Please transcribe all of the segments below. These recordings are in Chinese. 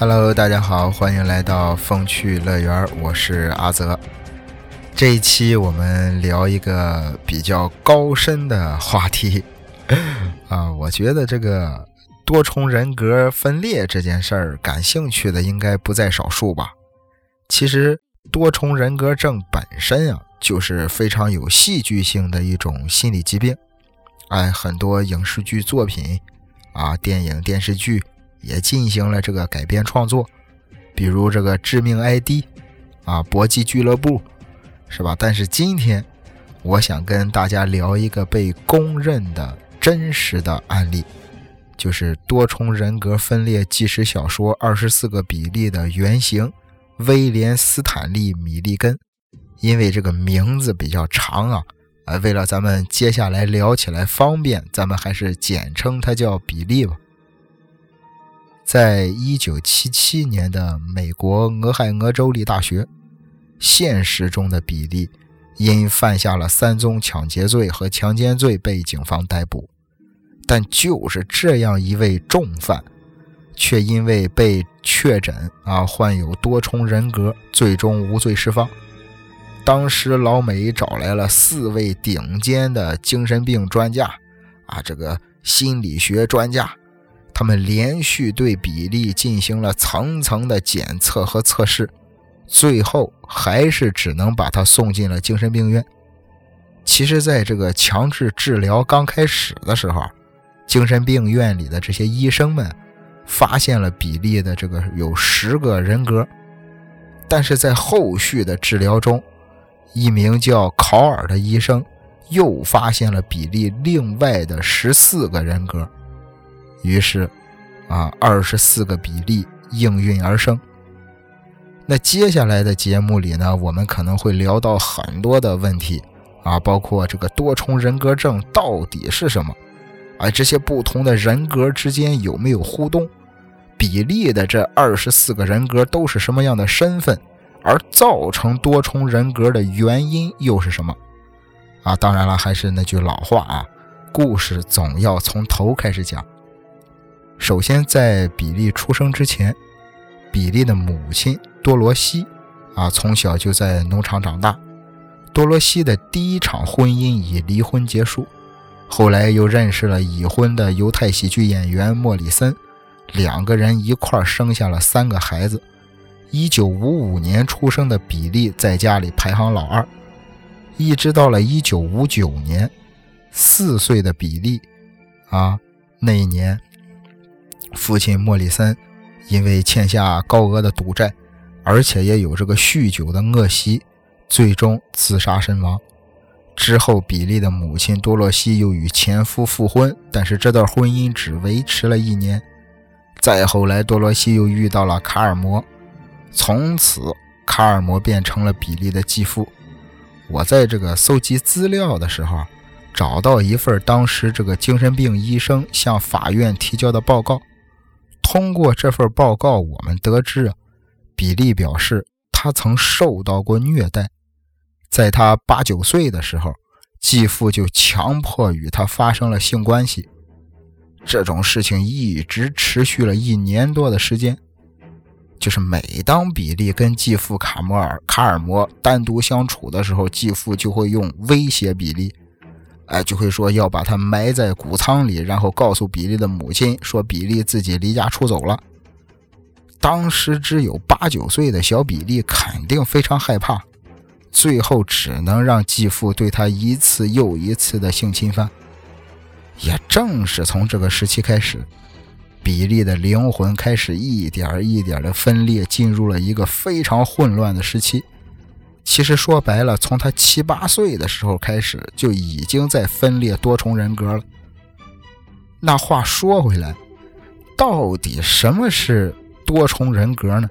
Hello，大家好，欢迎来到风趣乐园，我是阿泽。这一期我们聊一个比较高深的话题 啊，我觉得这个多重人格分裂这件事儿，感兴趣的应该不在少数吧。其实多重人格症本身啊，就是非常有戏剧性的一种心理疾病。哎，很多影视剧作品啊，电影电视剧。也进行了这个改编创作，比如这个《致命 ID》啊，《搏击俱乐部》，是吧？但是今天我想跟大家聊一个被公认的真实的案例，就是多重人格分裂纪实小说《二十四个比例》的原型威廉·斯坦利·米利根。因为这个名字比较长啊，啊，为了咱们接下来聊起来方便，咱们还是简称他叫比利吧。在一九七七年的美国俄亥俄州立大学，现实中的比利因犯下了三宗抢劫罪和强奸罪被警方逮捕，但就是这样一位重犯，却因为被确诊啊患有多重人格，最终无罪释放。当时老美找来了四位顶尖的精神病专家，啊，这个心理学专家。他们连续对比利进行了层层的检测和测试，最后还是只能把他送进了精神病院。其实，在这个强制治疗刚开始的时候，精神病院里的这些医生们发现了比利的这个有十个人格，但是在后续的治疗中，一名叫考尔的医生又发现了比利另外的十四个人格。于是，啊，二十四个比例应运而生。那接下来的节目里呢，我们可能会聊到很多的问题，啊，包括这个多重人格症到底是什么，啊，这些不同的人格之间有没有互动，比例的这二十四个人格都是什么样的身份，而造成多重人格的原因又是什么？啊，当然了，还是那句老话啊，故事总要从头开始讲。首先，在比利出生之前，比利的母亲多罗西啊，从小就在农场长大。多罗西的第一场婚姻以离婚结束，后来又认识了已婚的犹太喜剧演员莫里森，两个人一块生下了三个孩子。一九五五年出生的比利在家里排行老二，一直到了一九五九年，四岁的比利啊，那一年。父亲莫里森因为欠下高额的赌债，而且也有这个酗酒的恶习，最终自杀身亡。之后，比利的母亲多洛西又与前夫复婚，但是这段婚姻只维持了一年。再后来，多洛西又遇到了卡尔摩，从此卡尔摩变成了比利的继父。我在这个搜集资料的时候，找到一份当时这个精神病医生向法院提交的报告。通过这份报告，我们得知，比利表示他曾受到过虐待。在他八九岁的时候，继父就强迫与他发生了性关系。这种事情一直持续了一年多的时间。就是每当比利跟继父卡摩尔卡尔摩单独相处的时候，继父就会用威胁比利。哎，就会说要把他埋在谷仓里，然后告诉比利的母亲说比利自己离家出走了。当时只有八九岁的小比利肯定非常害怕，最后只能让继父对他一次又一次的性侵犯。也正是从这个时期开始，比利的灵魂开始一点一点的分裂，进入了一个非常混乱的时期。其实说白了，从他七八岁的时候开始，就已经在分裂多重人格了。那话说回来，到底什么是多重人格呢？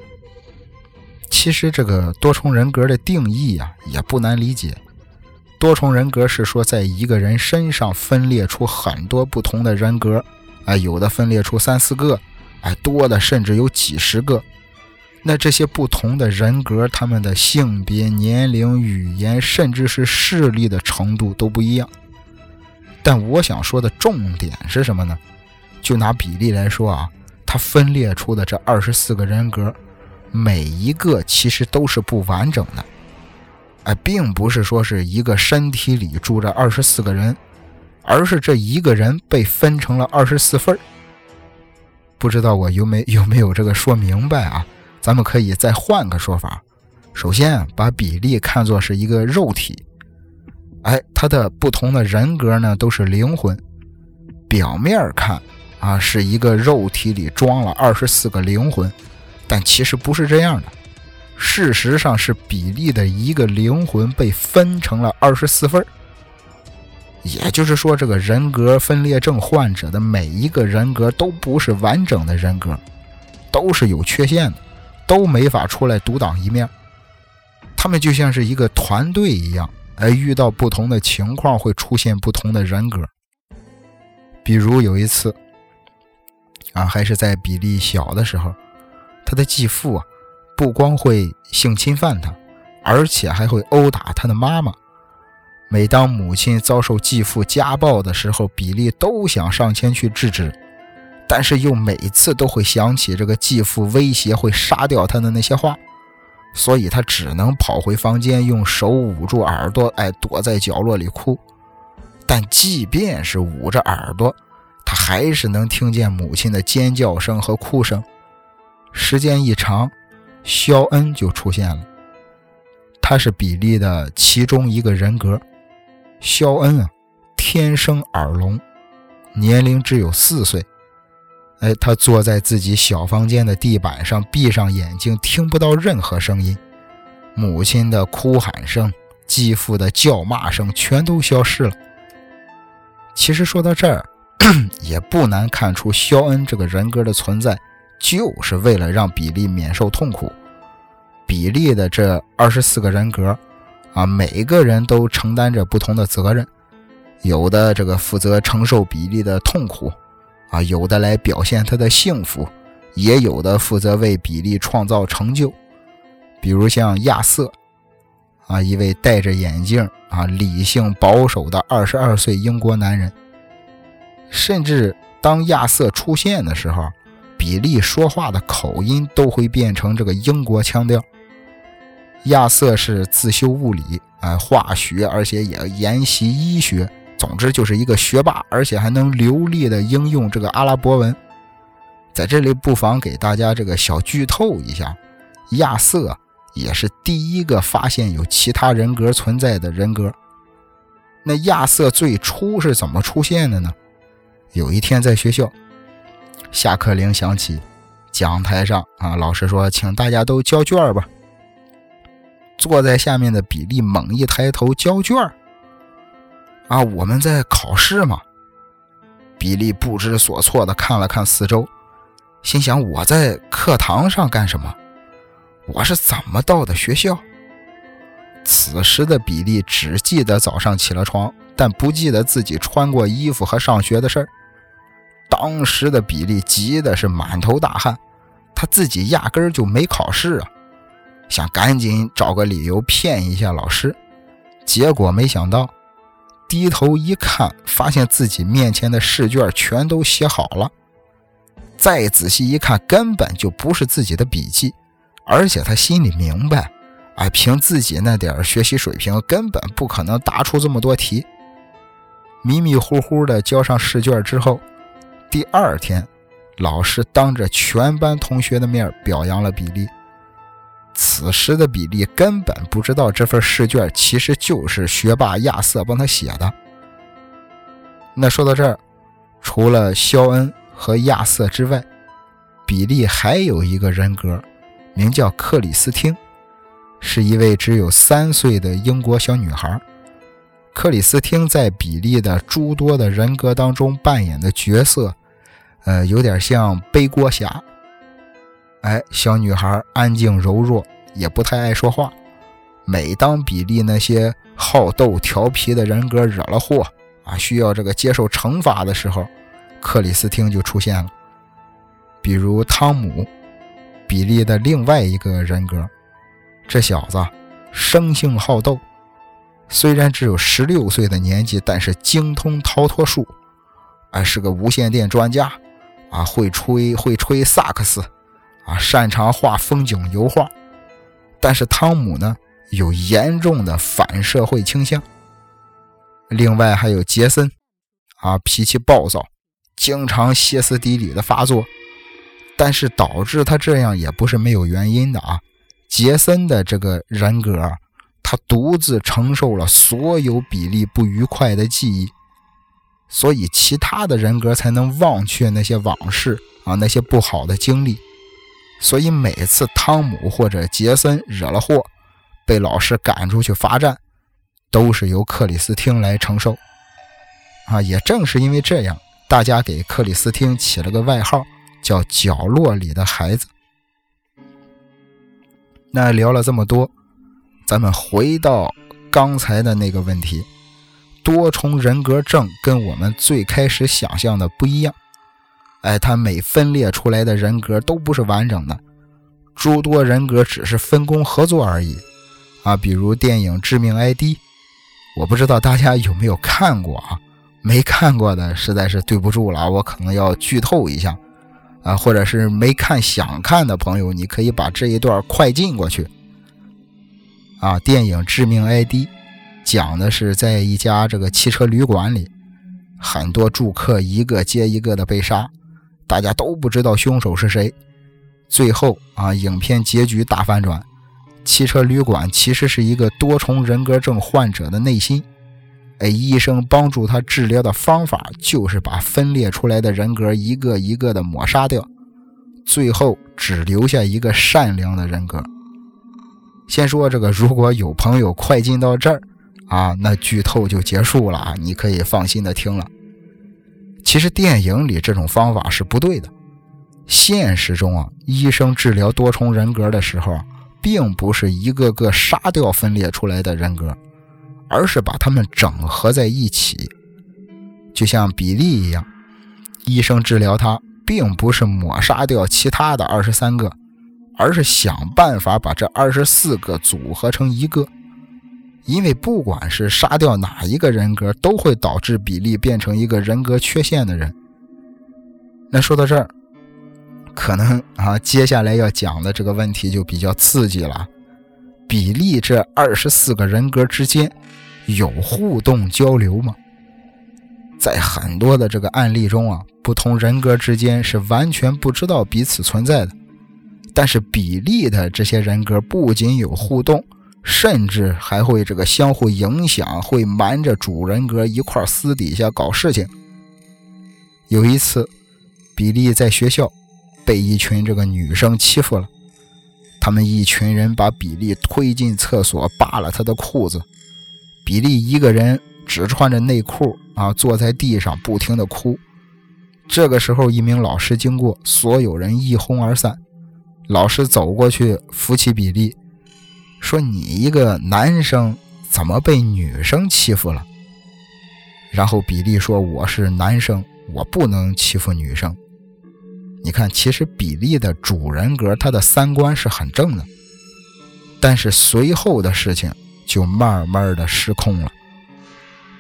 其实这个多重人格的定义啊，也不难理解。多重人格是说，在一个人身上分裂出很多不同的人格，啊，有的分裂出三四个，哎，多的甚至有几十个。那这些不同的人格，他们的性别、年龄、语言，甚至是视力的程度都不一样。但我想说的重点是什么呢？就拿比例来说啊，他分裂出的这二十四个人格，每一个其实都是不完整的。哎，并不是说是一个身体里住着二十四个人，而是这一个人被分成了二十四份不知道我有没有没有这个说明白啊？咱们可以再换个说法。首先，把比利看作是一个肉体，哎，他的不同的人格呢都是灵魂。表面看啊，是一个肉体里装了二十四个灵魂，但其实不是这样的。事实上是比利的一个灵魂被分成了二十四份也就是说，这个人格分裂症患者的每一个人格都不是完整的人格，都是有缺陷的，都没法出来独当一面。他们就像是一个团队一样，而遇到不同的情况会出现不同的人格。比如有一次，啊，还是在比利小的时候，他的继父啊。不光会性侵犯他，而且还会殴打他的妈妈。每当母亲遭受继父家暴的时候，比利都想上前去制止，但是又每次都会想起这个继父威胁会杀掉他的那些话，所以他只能跑回房间，用手捂住耳朵，哎，躲在角落里哭。但即便是捂着耳朵，他还是能听见母亲的尖叫声和哭声。时间一长，肖恩就出现了，他是比利的其中一个人格。肖恩啊，天生耳聋，年龄只有四岁。哎，他坐在自己小房间的地板上，闭上眼睛，听不到任何声音。母亲的哭喊声、继父的叫骂声全都消失了。其实说到这儿，也不难看出肖恩这个人格的存在。就是为了让比利免受痛苦。比利的这二十四个人格，啊，每一个人都承担着不同的责任，有的这个负责承受比利的痛苦，啊，有的来表现他的幸福，也有的负责为比利创造成就。比如像亚瑟，啊，一位戴着眼镜，啊，理性保守的二十二岁英国男人。甚至当亚瑟出现的时候。比利说话的口音都会变成这个英国腔调。亚瑟是自修物理、哎化学，而且也研习医学，总之就是一个学霸，而且还能流利的应用这个阿拉伯文。在这里不妨给大家这个小剧透一下：亚瑟也是第一个发现有其他人格存在的人格。那亚瑟最初是怎么出现的呢？有一天在学校。下课铃响起，讲台上啊，老师说：“请大家都交卷吧。”坐在下面的比利猛一抬头，交卷啊，我们在考试吗？比利不知所措的看了看四周，心想：“我在课堂上干什么？我是怎么到的学校？”此时的比利只记得早上起了床，但不记得自己穿过衣服和上学的事儿。当时的比利急的是满头大汗，他自己压根儿就没考试啊，想赶紧找个理由骗一下老师，结果没想到，低头一看，发现自己面前的试卷全都写好了，再仔细一看，根本就不是自己的笔记，而且他心里明白，哎，凭自己那点学习水平，根本不可能答出这么多题。迷迷糊糊的交上试卷之后。第二天，老师当着全班同学的面表扬了比利。此时的比利根本不知道这份试卷其实就是学霸亚瑟帮他写的。那说到这儿，除了肖恩和亚瑟之外，比利还有一个人格，名叫克里斯汀，是一位只有三岁的英国小女孩。克里斯汀在比利的诸多的人格当中扮演的角色，呃，有点像背锅侠。哎，小女孩安静柔弱，也不太爱说话。每当比利那些好斗调皮的人格惹了祸啊，需要这个接受惩罚的时候，克里斯汀就出现了。比如汤姆，比利的另外一个人格，这小子生性好斗。虽然只有十六岁的年纪，但是精通逃脱术，哎，是个无线电专家，啊，会吹会吹萨克斯，啊，擅长画风景油画。但是汤姆呢，有严重的反社会倾向。另外还有杰森，啊，脾气暴躁，经常歇斯底里的发作。但是导致他这样也不是没有原因的啊。杰森的这个人格，他独自承受了所有比利不愉快的记忆。所以，其他的人格才能忘却那些往事啊，那些不好的经历。所以，每次汤姆或者杰森惹了祸，被老师赶出去罚站，都是由克里斯汀来承受。啊，也正是因为这样，大家给克里斯汀起了个外号，叫“角落里的孩子”。那聊了这么多，咱们回到刚才的那个问题。多重人格症跟我们最开始想象的不一样，哎，他每分裂出来的人格都不是完整的，诸多人格只是分工合作而已，啊，比如电影《致命 ID》，我不知道大家有没有看过啊？没看过的实在是对不住了，我可能要剧透一下，啊，或者是没看想看的朋友，你可以把这一段快进过去，啊，电影《致命 ID》。讲的是在一家这个汽车旅馆里，很多住客一个接一个的被杀，大家都不知道凶手是谁。最后啊，影片结局大反转，汽车旅馆其实是一个多重人格症患者的内心。哎，医生帮助他治疗的方法就是把分裂出来的人格一个一个的抹杀掉，最后只留下一个善良的人格。先说这个，如果有朋友快进到这儿。啊，那剧透就结束了啊！你可以放心的听了。其实电影里这种方法是不对的。现实中啊，医生治疗多重人格的时候，并不是一个个杀掉分裂出来的人格，而是把他们整合在一起，就像比利一样。医生治疗他，并不是抹杀掉其他的二十三个，而是想办法把这二十四个组合成一个。因为不管是杀掉哪一个人格，都会导致比利变成一个人格缺陷的人。那说到这儿，可能啊，接下来要讲的这个问题就比较刺激了。比利这二十四个人格之间有互动交流吗？在很多的这个案例中啊，不同人格之间是完全不知道彼此存在的。但是比利的这些人格不仅有互动。甚至还会这个相互影响，会瞒着主人格一块私底下搞事情。有一次，比利在学校被一群这个女生欺负了，他们一群人把比利推进厕所，扒了他的裤子。比利一个人只穿着内裤啊，坐在地上不停的哭。这个时候，一名老师经过，所有人一哄而散。老师走过去扶起比利。说你一个男生怎么被女生欺负了？然后比利说：“我是男生，我不能欺负女生。”你看，其实比利的主人格他的三观是很正的，但是随后的事情就慢慢的失控了。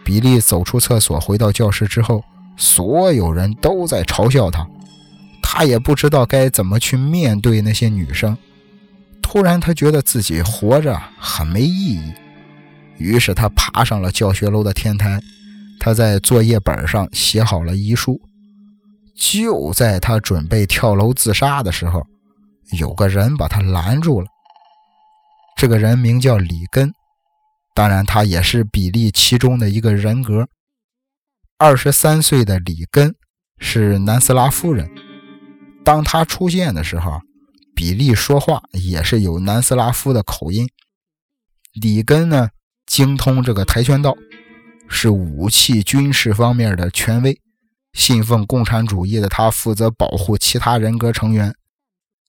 比利走出厕所，回到教室之后，所有人都在嘲笑他，他也不知道该怎么去面对那些女生。突然，他觉得自己活着很没意义，于是他爬上了教学楼的天台。他在作业本上写好了遗书。就在他准备跳楼自杀的时候，有个人把他拦住了。这个人名叫里根，当然，他也是比利其中的一个人格。二十三岁的里根是南斯拉夫人。当他出现的时候。比利说话也是有南斯拉夫的口音。里根呢，精通这个跆拳道，是武器军事方面的权威。信奉共产主义的他，负责保护其他人格成员。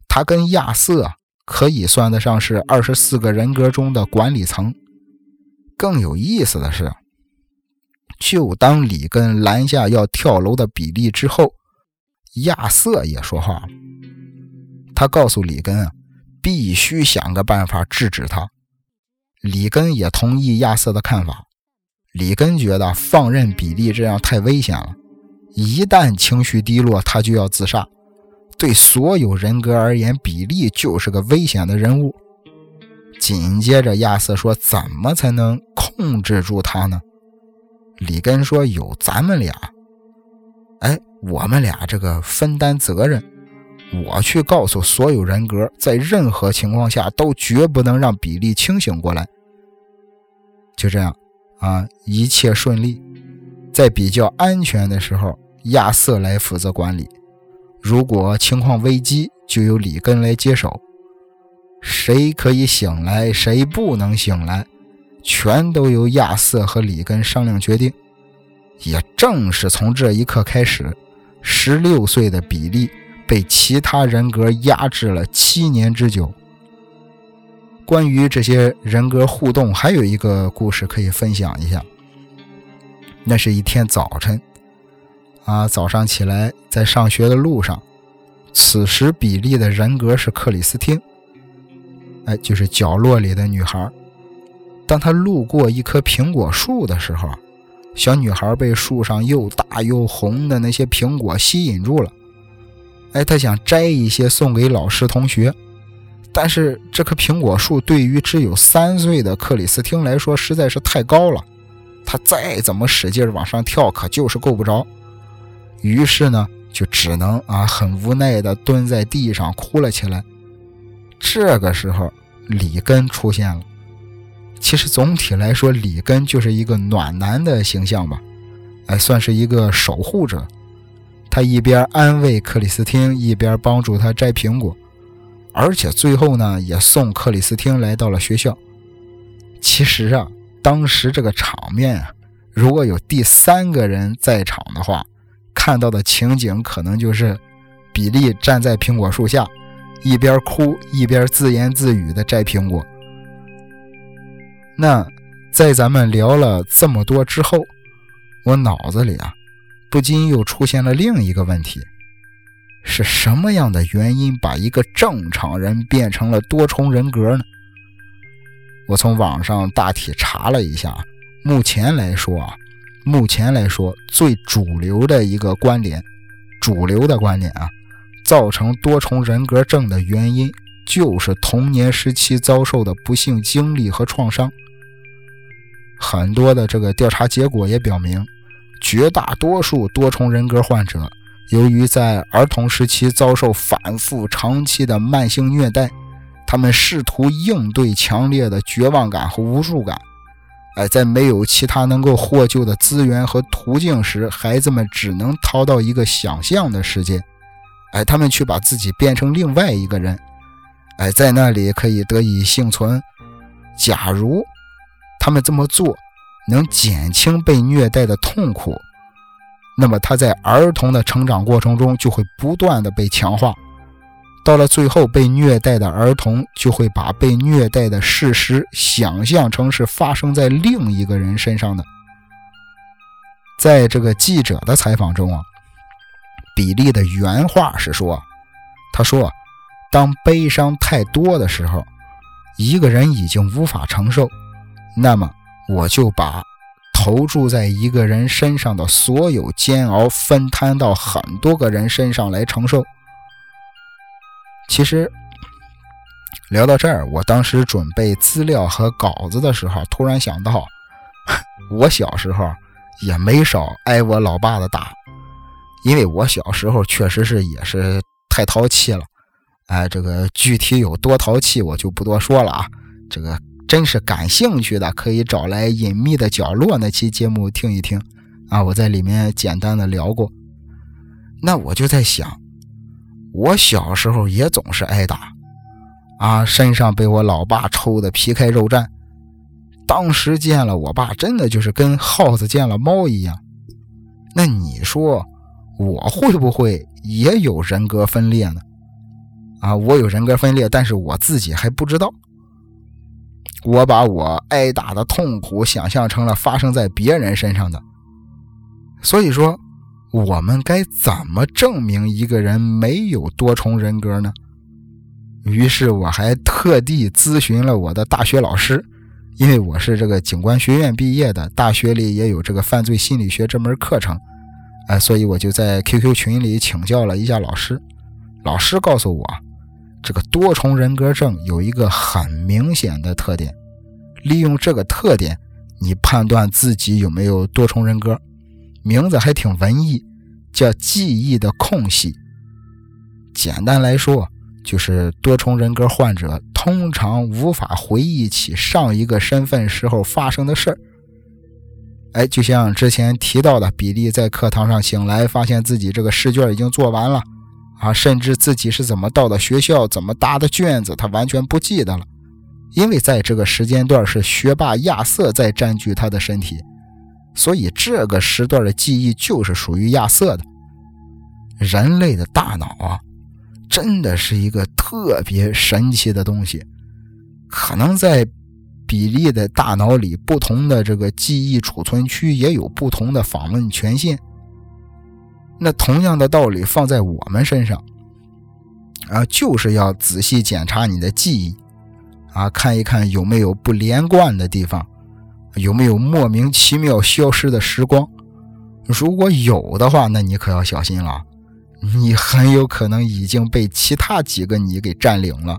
他跟亚瑟可以算得上是二十四个人格中的管理层。更有意思的是，就当里根拦下要跳楼的比利之后，亚瑟也说话了。他告诉里根啊，必须想个办法制止他。里根也同意亚瑟的看法。里根觉得放任比利这样太危险了。一旦情绪低落，他就要自杀。对所有人格而言，比利就是个危险的人物。紧接着，亚瑟说：“怎么才能控制住他呢？”里根说：“有咱们俩，哎，我们俩这个分担责任。我去告诉所有人格，在任何情况下都绝不能让比利清醒过来。”就这样，啊，一切顺利。在比较安全的时候，亚瑟来负责管理；如果情况危机，就由里根来接手。谁可以醒来，谁不能醒来，全都由亚瑟和里根商量决定。也正是从这一刻开始，十六岁的比利被其他人格压制了七年之久。关于这些人格互动，还有一个故事可以分享一下。那是一天早晨，啊，早上起来在上学的路上，此时比利的人格是克里斯汀，哎，就是角落里的女孩。当他路过一棵苹果树的时候，小女孩被树上又大又红的那些苹果吸引住了，哎，他想摘一些送给老师同学，但是这棵苹果树对于只有三岁的克里斯汀来说实在是太高了。他再怎么使劲往上跳，可就是够不着。于是呢，就只能啊，很无奈地蹲在地上哭了起来。这个时候，里根出现了。其实总体来说，里根就是一个暖男的形象吧，哎，算是一个守护者。他一边安慰克里斯汀，一边帮助他摘苹果，而且最后呢，也送克里斯汀来到了学校。其实啊。当时这个场面啊，如果有第三个人在场的话，看到的情景可能就是比利站在苹果树下，一边哭一边自言自语的摘苹果。那在咱们聊了这么多之后，我脑子里啊，不禁又出现了另一个问题：是什么样的原因把一个正常人变成了多重人格呢？我从网上大体查了一下，目前来说啊，目前来说最主流的一个观点，主流的观点啊，造成多重人格症的原因就是童年时期遭受的不幸经历和创伤。很多的这个调查结果也表明，绝大多数多重人格患者，由于在儿童时期遭受反复长期的慢性虐待。他们试图应对强烈的绝望感和无助感，哎，在没有其他能够获救的资源和途径时，孩子们只能逃到一个想象的世界，哎，他们去把自己变成另外一个人，哎，在那里可以得以幸存。假如他们这么做能减轻被虐待的痛苦，那么他在儿童的成长过程中就会不断的被强化。到了最后，被虐待的儿童就会把被虐待的事实想象成是发生在另一个人身上的。在这个记者的采访中啊，比利的原话是说：“他说，当悲伤太多的时候，一个人已经无法承受，那么我就把投注在一个人身上的所有煎熬分摊到很多个人身上来承受。”其实聊到这儿，我当时准备资料和稿子的时候，突然想到，我小时候也没少挨我老爸的打，因为我小时候确实是也是太淘气了。哎，这个具体有多淘气，我就不多说了啊。这个真是感兴趣的，可以找来《隐秘的角落》那期节目听一听啊，我在里面简单的聊过。那我就在想。我小时候也总是挨打，啊，身上被我老爸抽的皮开肉绽。当时见了我爸，真的就是跟耗子见了猫一样。那你说我会不会也有人格分裂呢？啊，我有人格分裂，但是我自己还不知道。我把我挨打的痛苦想象成了发生在别人身上的，所以说。我们该怎么证明一个人没有多重人格呢？于是我还特地咨询了我的大学老师，因为我是这个警官学院毕业的，大学里也有这个犯罪心理学这门课程。哎，所以我就在 QQ 群里请教了一下老师，老师告诉我，这个多重人格症有一个很明显的特点，利用这个特点，你判断自己有没有多重人格，名字还挺文艺，叫记忆的空隙。简单来说，就是多重人格患者通常无法回忆起上一个身份时候发生的事儿。哎，就像之前提到的，比利在课堂上醒来，发现自己这个试卷已经做完了，啊，甚至自己是怎么到的学校，怎么答的卷子，他完全不记得了，因为在这个时间段是学霸亚瑟在占据他的身体，所以这个时段的记忆就是属于亚瑟的。人类的大脑啊，真的是一个特别神奇的东西，可能在。比利的大脑里，不同的这个记忆储存区也有不同的访问权限。那同样的道理放在我们身上，啊，就是要仔细检查你的记忆，啊，看一看有没有不连贯的地方，有没有莫名其妙消失的时光。如果有的话，那你可要小心了，你很有可能已经被其他几个你给占领了。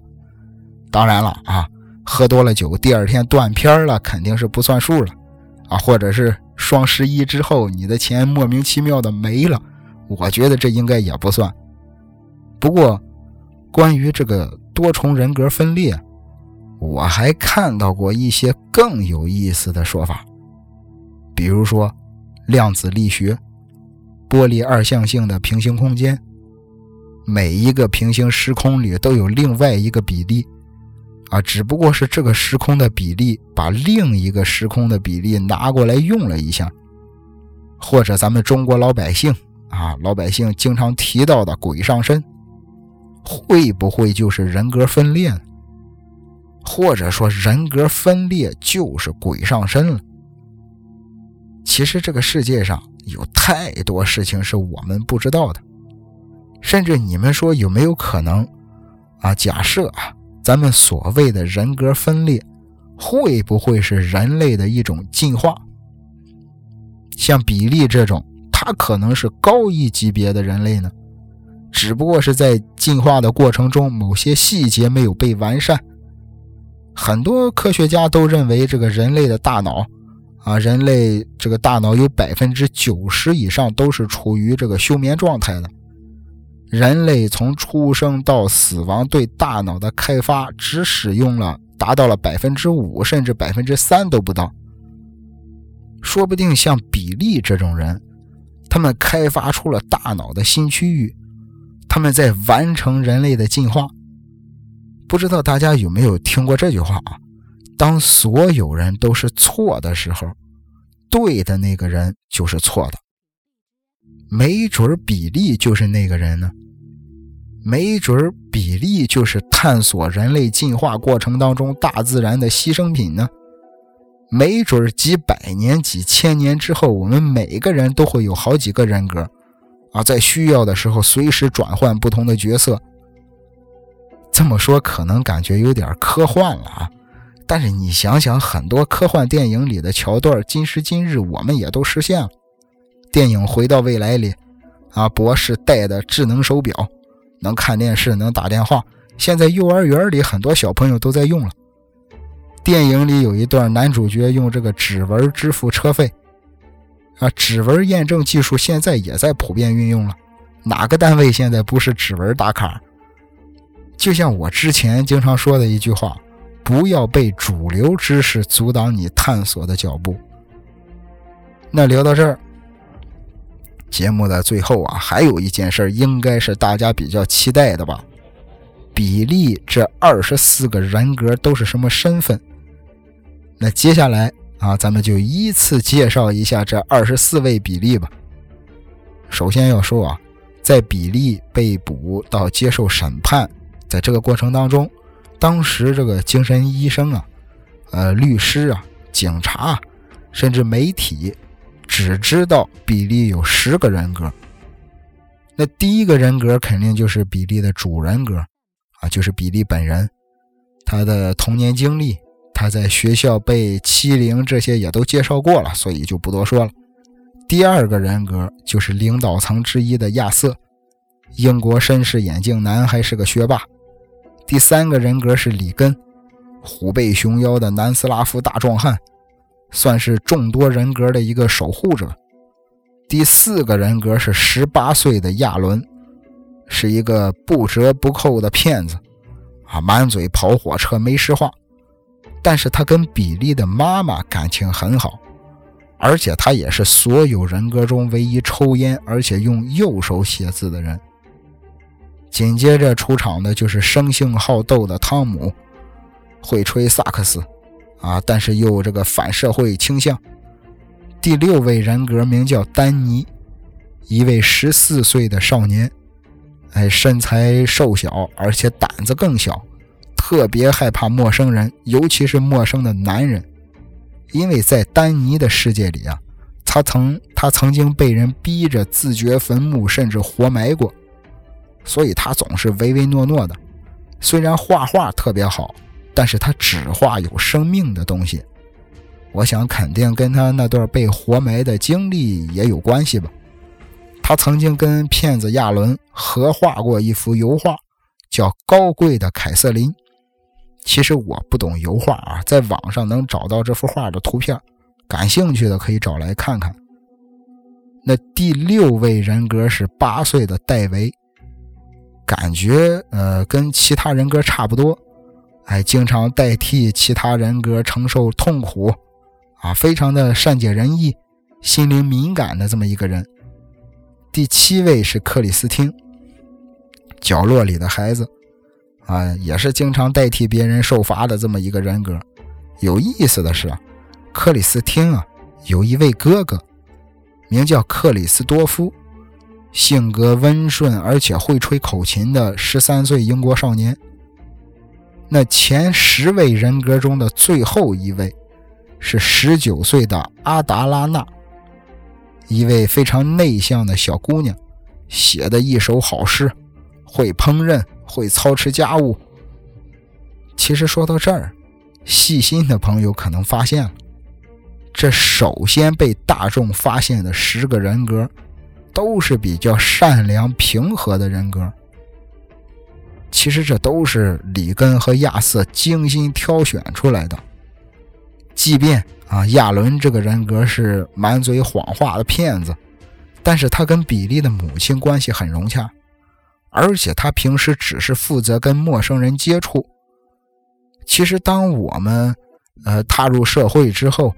当然了，啊。喝多了酒，第二天断片了，肯定是不算数了，啊，或者是双十一之后你的钱莫名其妙的没了，我觉得这应该也不算。不过，关于这个多重人格分裂，我还看到过一些更有意思的说法，比如说量子力学、波粒二象性的平行空间，每一个平行时空里都有另外一个比例。啊，只不过是这个时空的比例把另一个时空的比例拿过来用了一下，或者咱们中国老百姓啊，老百姓经常提到的“鬼上身”，会不会就是人格分裂？或者说人格分裂就是鬼上身了？其实这个世界上有太多事情是我们不知道的，甚至你们说有没有可能？啊，假设啊。咱们所谓的人格分裂，会不会是人类的一种进化？像比利这种，他可能是高一级别的人类呢，只不过是在进化的过程中，某些细节没有被完善。很多科学家都认为，这个人类的大脑，啊，人类这个大脑有百分之九十以上都是处于这个休眠状态的。人类从出生到死亡，对大脑的开发只使用了达到了百分之五，甚至百分之三都不到。说不定像比利这种人，他们开发出了大脑的新区域，他们在完成人类的进化。不知道大家有没有听过这句话啊？当所有人都是错的时候，对的那个人就是错的。没准比利就是那个人呢。没准比利就是探索人类进化过程当中大自然的牺牲品呢。没准几百年、几千年之后，我们每个人都会有好几个人格，啊，在需要的时候随时转换不同的角色。这么说可能感觉有点科幻了啊，但是你想想，很多科幻电影里的桥段，今时今日我们也都实现了。电影《回到未来》里，啊，博士戴的智能手表。能看电视，能打电话。现在幼儿园里很多小朋友都在用了。电影里有一段，男主角用这个指纹支付车费。啊，指纹验证技术现在也在普遍运用了。哪个单位现在不是指纹打卡？就像我之前经常说的一句话：不要被主流知识阻挡你探索的脚步。那聊到这儿。节目的最后啊，还有一件事，应该是大家比较期待的吧？比利这二十四个人格都是什么身份？那接下来啊，咱们就依次介绍一下这二十四位比利吧。首先要说啊，在比利被捕到接受审判，在这个过程当中，当时这个精神医生啊、呃律师啊、警察，甚至媒体。只知道比利有十个人格，那第一个人格肯定就是比利的主人格，啊，就是比利本人，他的童年经历，他在学校被欺凌这些也都介绍过了，所以就不多说了。第二个人格就是领导层之一的亚瑟，英国绅士眼镜男，还是个学霸。第三个人格是里根，虎背熊腰的南斯拉夫大壮汉，算是众多人格的一个守护者。第四个人格是十八岁的亚伦，是一个不折不扣的骗子，啊，满嘴跑火车没实话。但是他跟比利的妈妈感情很好，而且他也是所有人格中唯一抽烟而且用右手写字的人。紧接着出场的就是生性好斗的汤姆，会吹萨克斯，啊，但是又有这个反社会倾向。第六位人格名叫丹尼，一位十四岁的少年，哎，身材瘦小，而且胆子更小，特别害怕陌生人，尤其是陌生的男人，因为在丹尼的世界里啊，他曾他曾经被人逼着自掘坟墓，甚至活埋过。所以他总是唯唯诺诺的，虽然画画特别好，但是他只画有生命的东西。我想肯定跟他那段被活埋的经历也有关系吧。他曾经跟骗子亚伦合画过一幅油画，叫《高贵的凯瑟琳》。其实我不懂油画啊，在网上能找到这幅画的图片，感兴趣的可以找来看看。那第六位人格是八岁的戴维。感觉呃跟其他人格差不多，哎，经常代替其他人格承受痛苦，啊，非常的善解人意，心灵敏感的这么一个人。第七位是克里斯汀，角落里的孩子，啊，也是经常代替别人受罚的这么一个人格。有意思的是，克里斯汀啊有一位哥哥，名叫克里斯多夫。性格温顺而且会吹口琴的十三岁英国少年。那前十位人格中的最后一位，是十九岁的阿达拉娜，一位非常内向的小姑娘，写的一手好诗，会烹饪，会操持家务。其实说到这儿，细心的朋友可能发现了，这首先被大众发现的十个人格。都是比较善良平和的人格。其实这都是里根和亚瑟精心挑选出来的。即便啊，亚伦这个人格是满嘴谎话的骗子，但是他跟比利的母亲关系很融洽，而且他平时只是负责跟陌生人接触。其实，当我们呃踏入社会之后，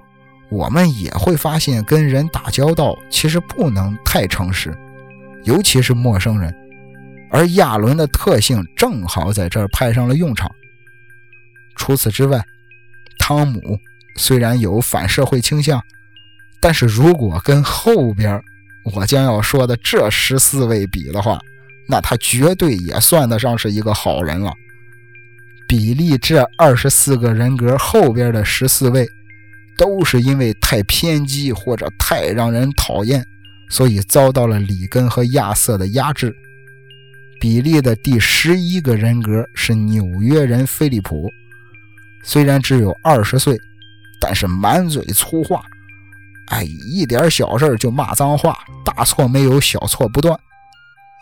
我们也会发现，跟人打交道其实不能太诚实，尤其是陌生人。而亚伦的特性正好在这儿派上了用场。除此之外，汤姆虽然有反社会倾向，但是如果跟后边我将要说的这十四位比的话，那他绝对也算得上是一个好人了。比利这二十四个人格后边的十四位。都是因为太偏激或者太让人讨厌，所以遭到了里根和亚瑟的压制。比利的第十一个人格是纽约人菲利普，虽然只有二十岁，但是满嘴粗话，哎，一点小事就骂脏话，大错没有，小错不断。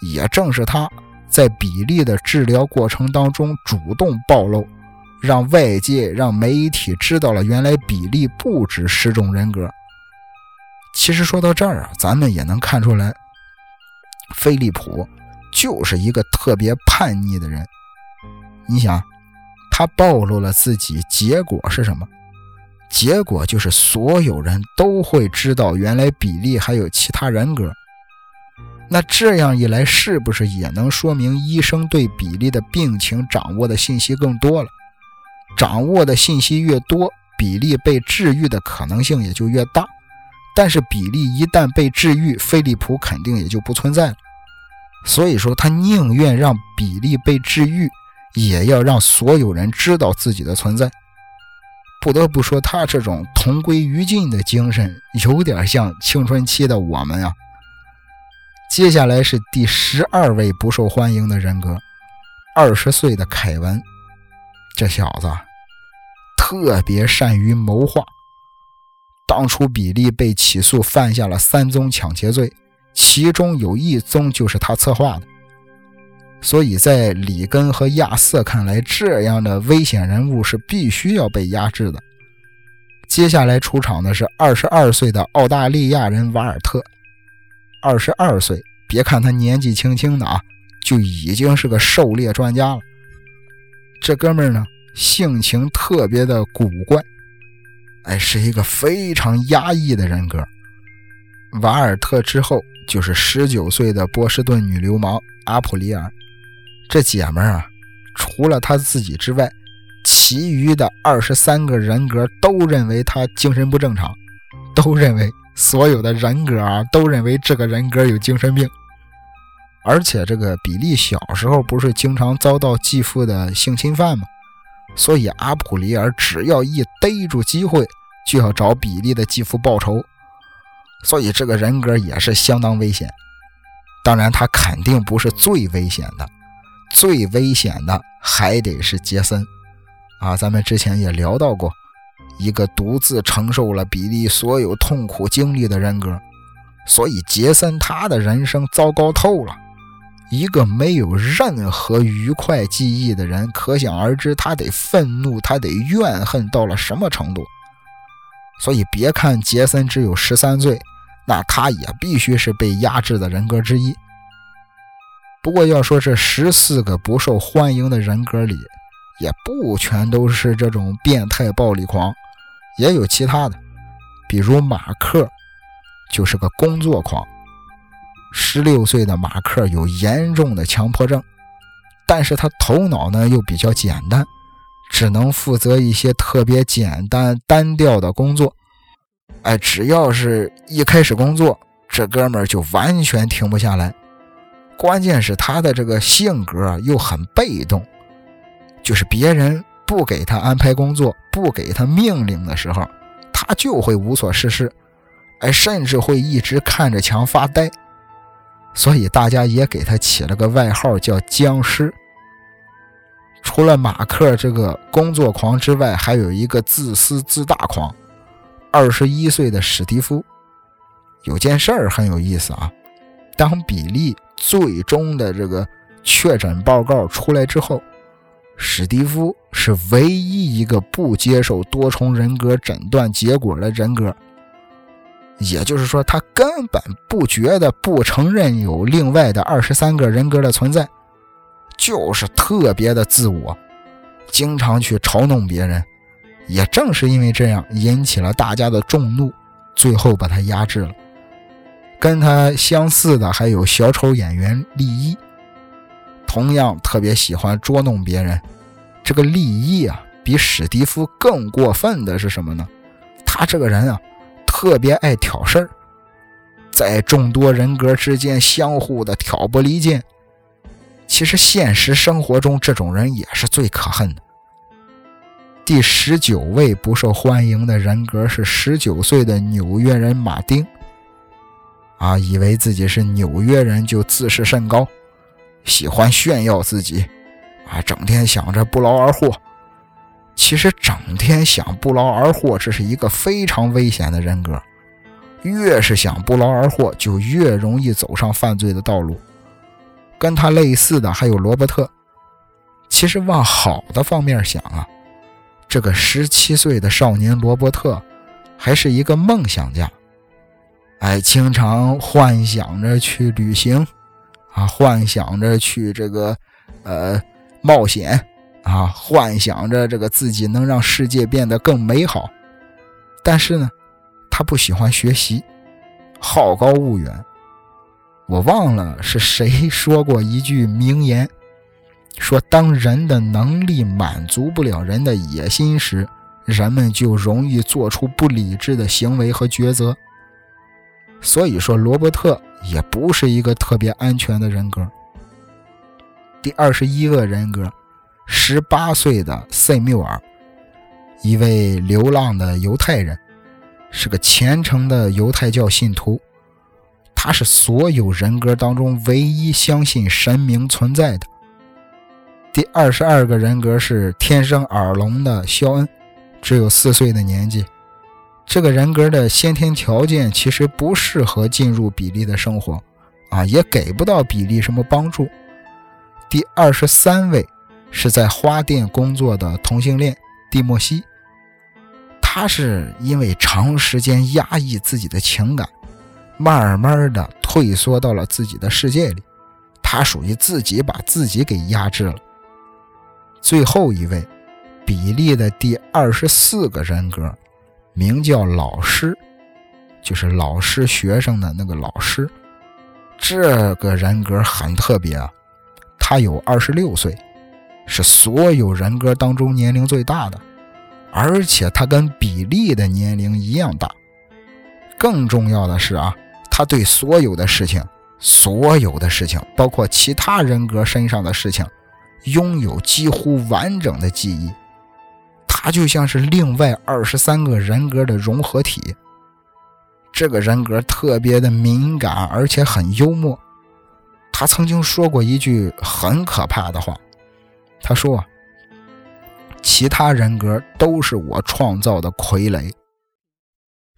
也正是他在比利的治疗过程当中主动暴露。让外界、让媒体知道了，原来比利不止十种人格。其实说到这儿啊，咱们也能看出来，菲利普就是一个特别叛逆的人。你想，他暴露了自己，结果是什么？结果就是所有人都会知道，原来比利还有其他人格。那这样一来，是不是也能说明医生对比利的病情掌握的信息更多了？掌握的信息越多，比利被治愈的可能性也就越大。但是比利一旦被治愈，菲利普肯定也就不存在了。所以说，他宁愿让比利被治愈，也要让所有人知道自己的存在。不得不说，他这种同归于尽的精神，有点像青春期的我们啊。接下来是第十二位不受欢迎的人格，二十岁的凯文。这小子特别善于谋划，当初比利被起诉犯下了三宗抢劫罪，其中有一宗就是他策划的。所以在里根和亚瑟看来，这样的危险人物是必须要被压制的。接下来出场的是二十二岁的澳大利亚人瓦尔特。二十二岁，别看他年纪轻轻的啊，就已经是个狩猎专家了。这哥们儿呢，性情特别的古怪，哎，是一个非常压抑的人格。瓦尔特之后就是十九岁的波士顿女流氓阿普里尔。这姐们儿啊，除了她自己之外，其余的二十三个人格都认为她精神不正常，都认为所有的人格啊都认为这个人格有精神病。而且这个比利小时候不是经常遭到继父的性侵犯吗？所以阿普里尔只要一逮住机会，就要找比利的继父报仇。所以这个人格也是相当危险。当然，他肯定不是最危险的。最危险的还得是杰森，啊，咱们之前也聊到过，一个独自承受了比利所有痛苦经历的人格，所以杰森他的人生糟糕透了。一个没有任何愉快记忆的人，可想而知他得愤怒，他得怨恨到了什么程度。所以别看杰森只有十三岁，那他也必须是被压制的人格之一。不过要说这十四个不受欢迎的人格里，也不全都是这种变态暴力狂，也有其他的。比如马克，就是个工作狂。十六岁的马克有严重的强迫症，但是他头脑呢又比较简单，只能负责一些特别简单单调的工作。哎，只要是一开始工作，这哥们儿就完全停不下来。关键是他的这个性格又很被动，就是别人不给他安排工作、不给他命令的时候，他就会无所事事，哎，甚至会一直看着墙发呆。所以大家也给他起了个外号叫“僵尸”。除了马克这个工作狂之外，还有一个自私自大狂，二十一岁的史蒂夫。有件事儿很有意思啊，当比利。最终的这个确诊报告出来之后，史蒂夫是唯一一个不接受多重人格诊断结果的人格。也就是说，他根本不觉得、不承认有另外的二十三个人格的存在，就是特别的自我，经常去嘲弄别人。也正是因为这样，引起了大家的众怒，最后把他压制了。跟他相似的还有小丑演员利伊，同样特别喜欢捉弄别人。这个利益啊，比史蒂夫更过分的是什么呢？他这个人啊，特别爱挑事儿，在众多人格之间相互的挑拨离间。其实现实生活中，这种人也是最可恨的。第十九位不受欢迎的人格是十九岁的纽约人马丁。啊，以为自己是纽约人就自视甚高，喜欢炫耀自己，啊，整天想着不劳而获。其实整天想不劳而获，这是一个非常危险的人格。越是想不劳而获，就越容易走上犯罪的道路。跟他类似的还有罗伯特。其实往好的方面想啊，这个十七岁的少年罗伯特，还是一个梦想家。哎，经常幻想着去旅行，啊，幻想着去这个，呃，冒险，啊，幻想着这个自己能让世界变得更美好。但是呢，他不喜欢学习，好高骛远。我忘了是谁说过一句名言，说当人的能力满足不了人的野心时，人们就容易做出不理智的行为和抉择。所以说，罗伯特也不是一个特别安全的人格。第二十一个人格，十八岁的塞缪尔，一位流浪的犹太人，是个虔诚的犹太教信徒。他是所有人格当中唯一相信神明存在的。第二十二个人格是天生耳聋的肖恩，只有四岁的年纪。这个人格的先天条件其实不适合进入比利的生活，啊，也给不到比利什么帮助。第二十三位是在花店工作的同性恋蒂莫西，他是因为长时间压抑自己的情感，慢慢的退缩到了自己的世界里，他属于自己把自己给压制了。最后一位，比利的第二十四个人格，名叫老师，就是老师学生的那个老师，这个人格很特别啊。他有二十六岁，是所有人格当中年龄最大的，而且他跟比利的年龄一样大。更重要的是啊，他对所有的事情，所有的事情，包括其他人格身上的事情，拥有几乎完整的记忆。他就像是另外二十三个人格的融合体。这个人格特别的敏感，而且很幽默。他曾经说过一句很可怕的话，他说：“其他人格都是我创造的傀儡。”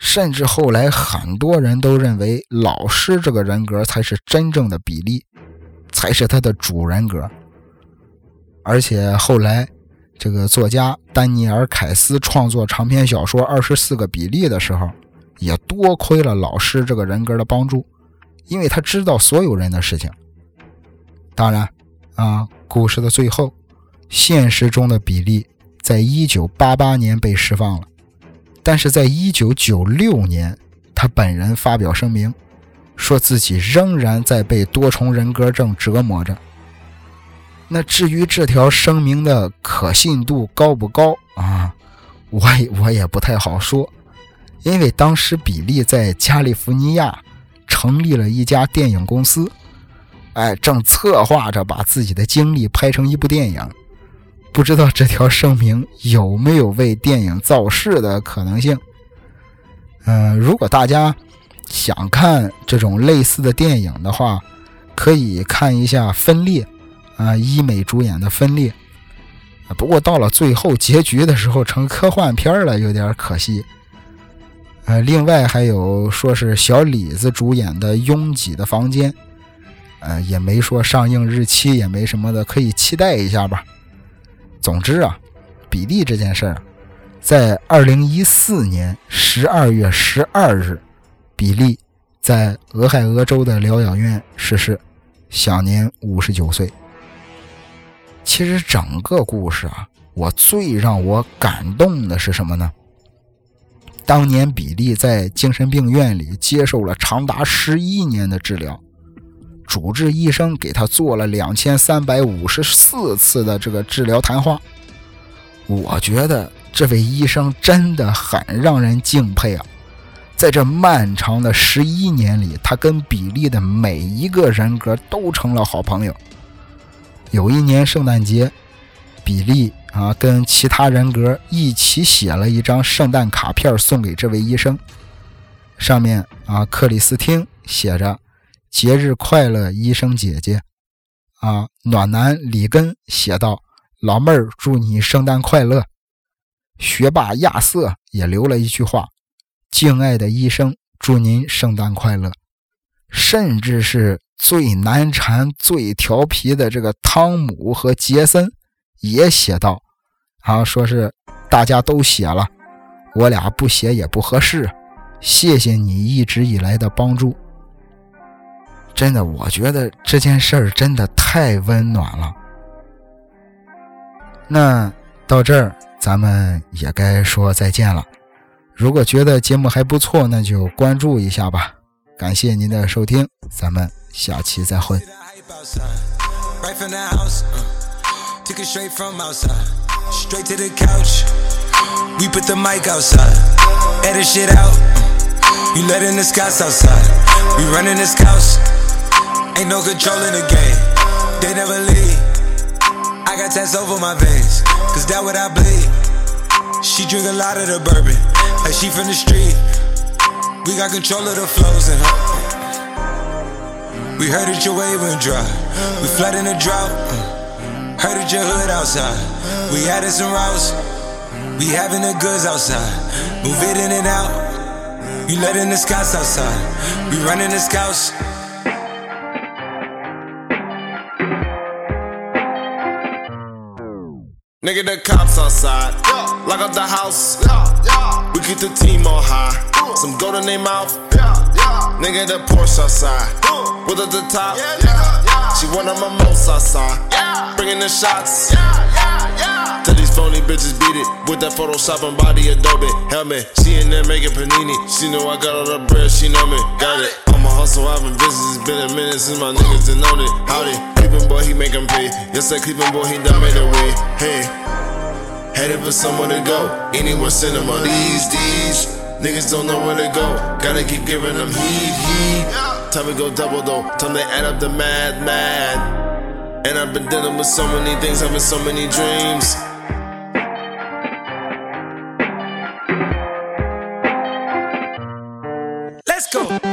甚至后来很多人都认为老师这个人格才是真正的比利，才是他的主人格。而且后来，这个作家丹尼尔·凯斯创作长篇小说《二十四个比利》的时候，也多亏了老师这个人格的帮助，因为他知道所有人的事情。当然，啊，故事的最后，现实中的比利在一九八八年被释放了，但是在一九九六年，他本人发表声明，说自己仍然在被多重人格症折磨着。那至于这条声明的可信度高不高啊，我也我也不太好说，因为当时比利在加利福尼亚成立了一家电影公司。哎，正策划着把自己的经历拍成一部电影，不知道这条声明有没有为电影造势的可能性？嗯，如果大家想看这种类似的电影的话，可以看一下《分裂》，啊，医美主演的《分裂》。不过到了最后结局的时候，成科幻片了，有点可惜。呃，另外还有说是小李子主演的《拥挤的房间》。呃，也没说上映日期，也没什么的，可以期待一下吧。总之啊，比利这件事儿，在二零一四年十二月十二日，比利在俄亥俄州的疗养院逝世，享年五十九岁。其实整个故事啊，我最让我感动的是什么呢？当年比利在精神病院里接受了长达十一年的治疗。主治医生给他做了两千三百五十四次的这个治疗谈话，我觉得这位医生真的很让人敬佩啊！在这漫长的十一年里，他跟比利的每一个人格都成了好朋友。有一年圣诞节，比利啊跟其他人格一起写了一张圣诞卡片送给这位医生，上面啊克里斯汀写着。节日快乐，医生姐姐！啊，暖男里根写道：“老妹儿，祝你圣诞快乐。”学霸亚瑟也留了一句话：“敬爱的医生，祝您圣诞快乐。”甚至是最难缠、最调皮的这个汤姆和杰森也写道：“啊，说是大家都写了，我俩不写也不合适。谢谢你一直以来的帮助。”真的，我觉得这件事儿真的太温暖了。那到这儿，咱们也该说再见了。如果觉得节目还不错，那就关注一下吧。感谢您的收听，咱们下期再会。Ain't no control in the game. They never leave. I got tats over my veins, cause that what I bleed. She drink a lot of the bourbon, like she from the street. We got control of the flows in her. We heard that your wave went dry. We flood in the drought. Heard that your hood outside. We added some routes. We having the goods outside, move it in and out. You letting the scouts outside, we running the scouts. Nigga, the cops outside. Lock up the house. We keep the team on high. Some gold in their mouth. Nigga, the Porsche outside. With at the top. She one of my most outside. Bringing the shots. Tell these phony bitches beat it with that Photoshop and body Adobe helmet. She in there making panini. She know I got all the bread. She know me. Got it. I'm a hustle. I've been busy. It's been a minute since my niggas done known it. Howdy. Cleveland boy, he make 'em pay. Yes, that Cleveland boy, he done made a way. Hey. Headed for somewhere to go. Anywhere cinema. These, these. Niggas don't know where to go. Gotta keep giving them heat, heat. Time to go double though. Time to add up the mad, mad. And I've been dealing with so many things, having so many dreams. Let's go.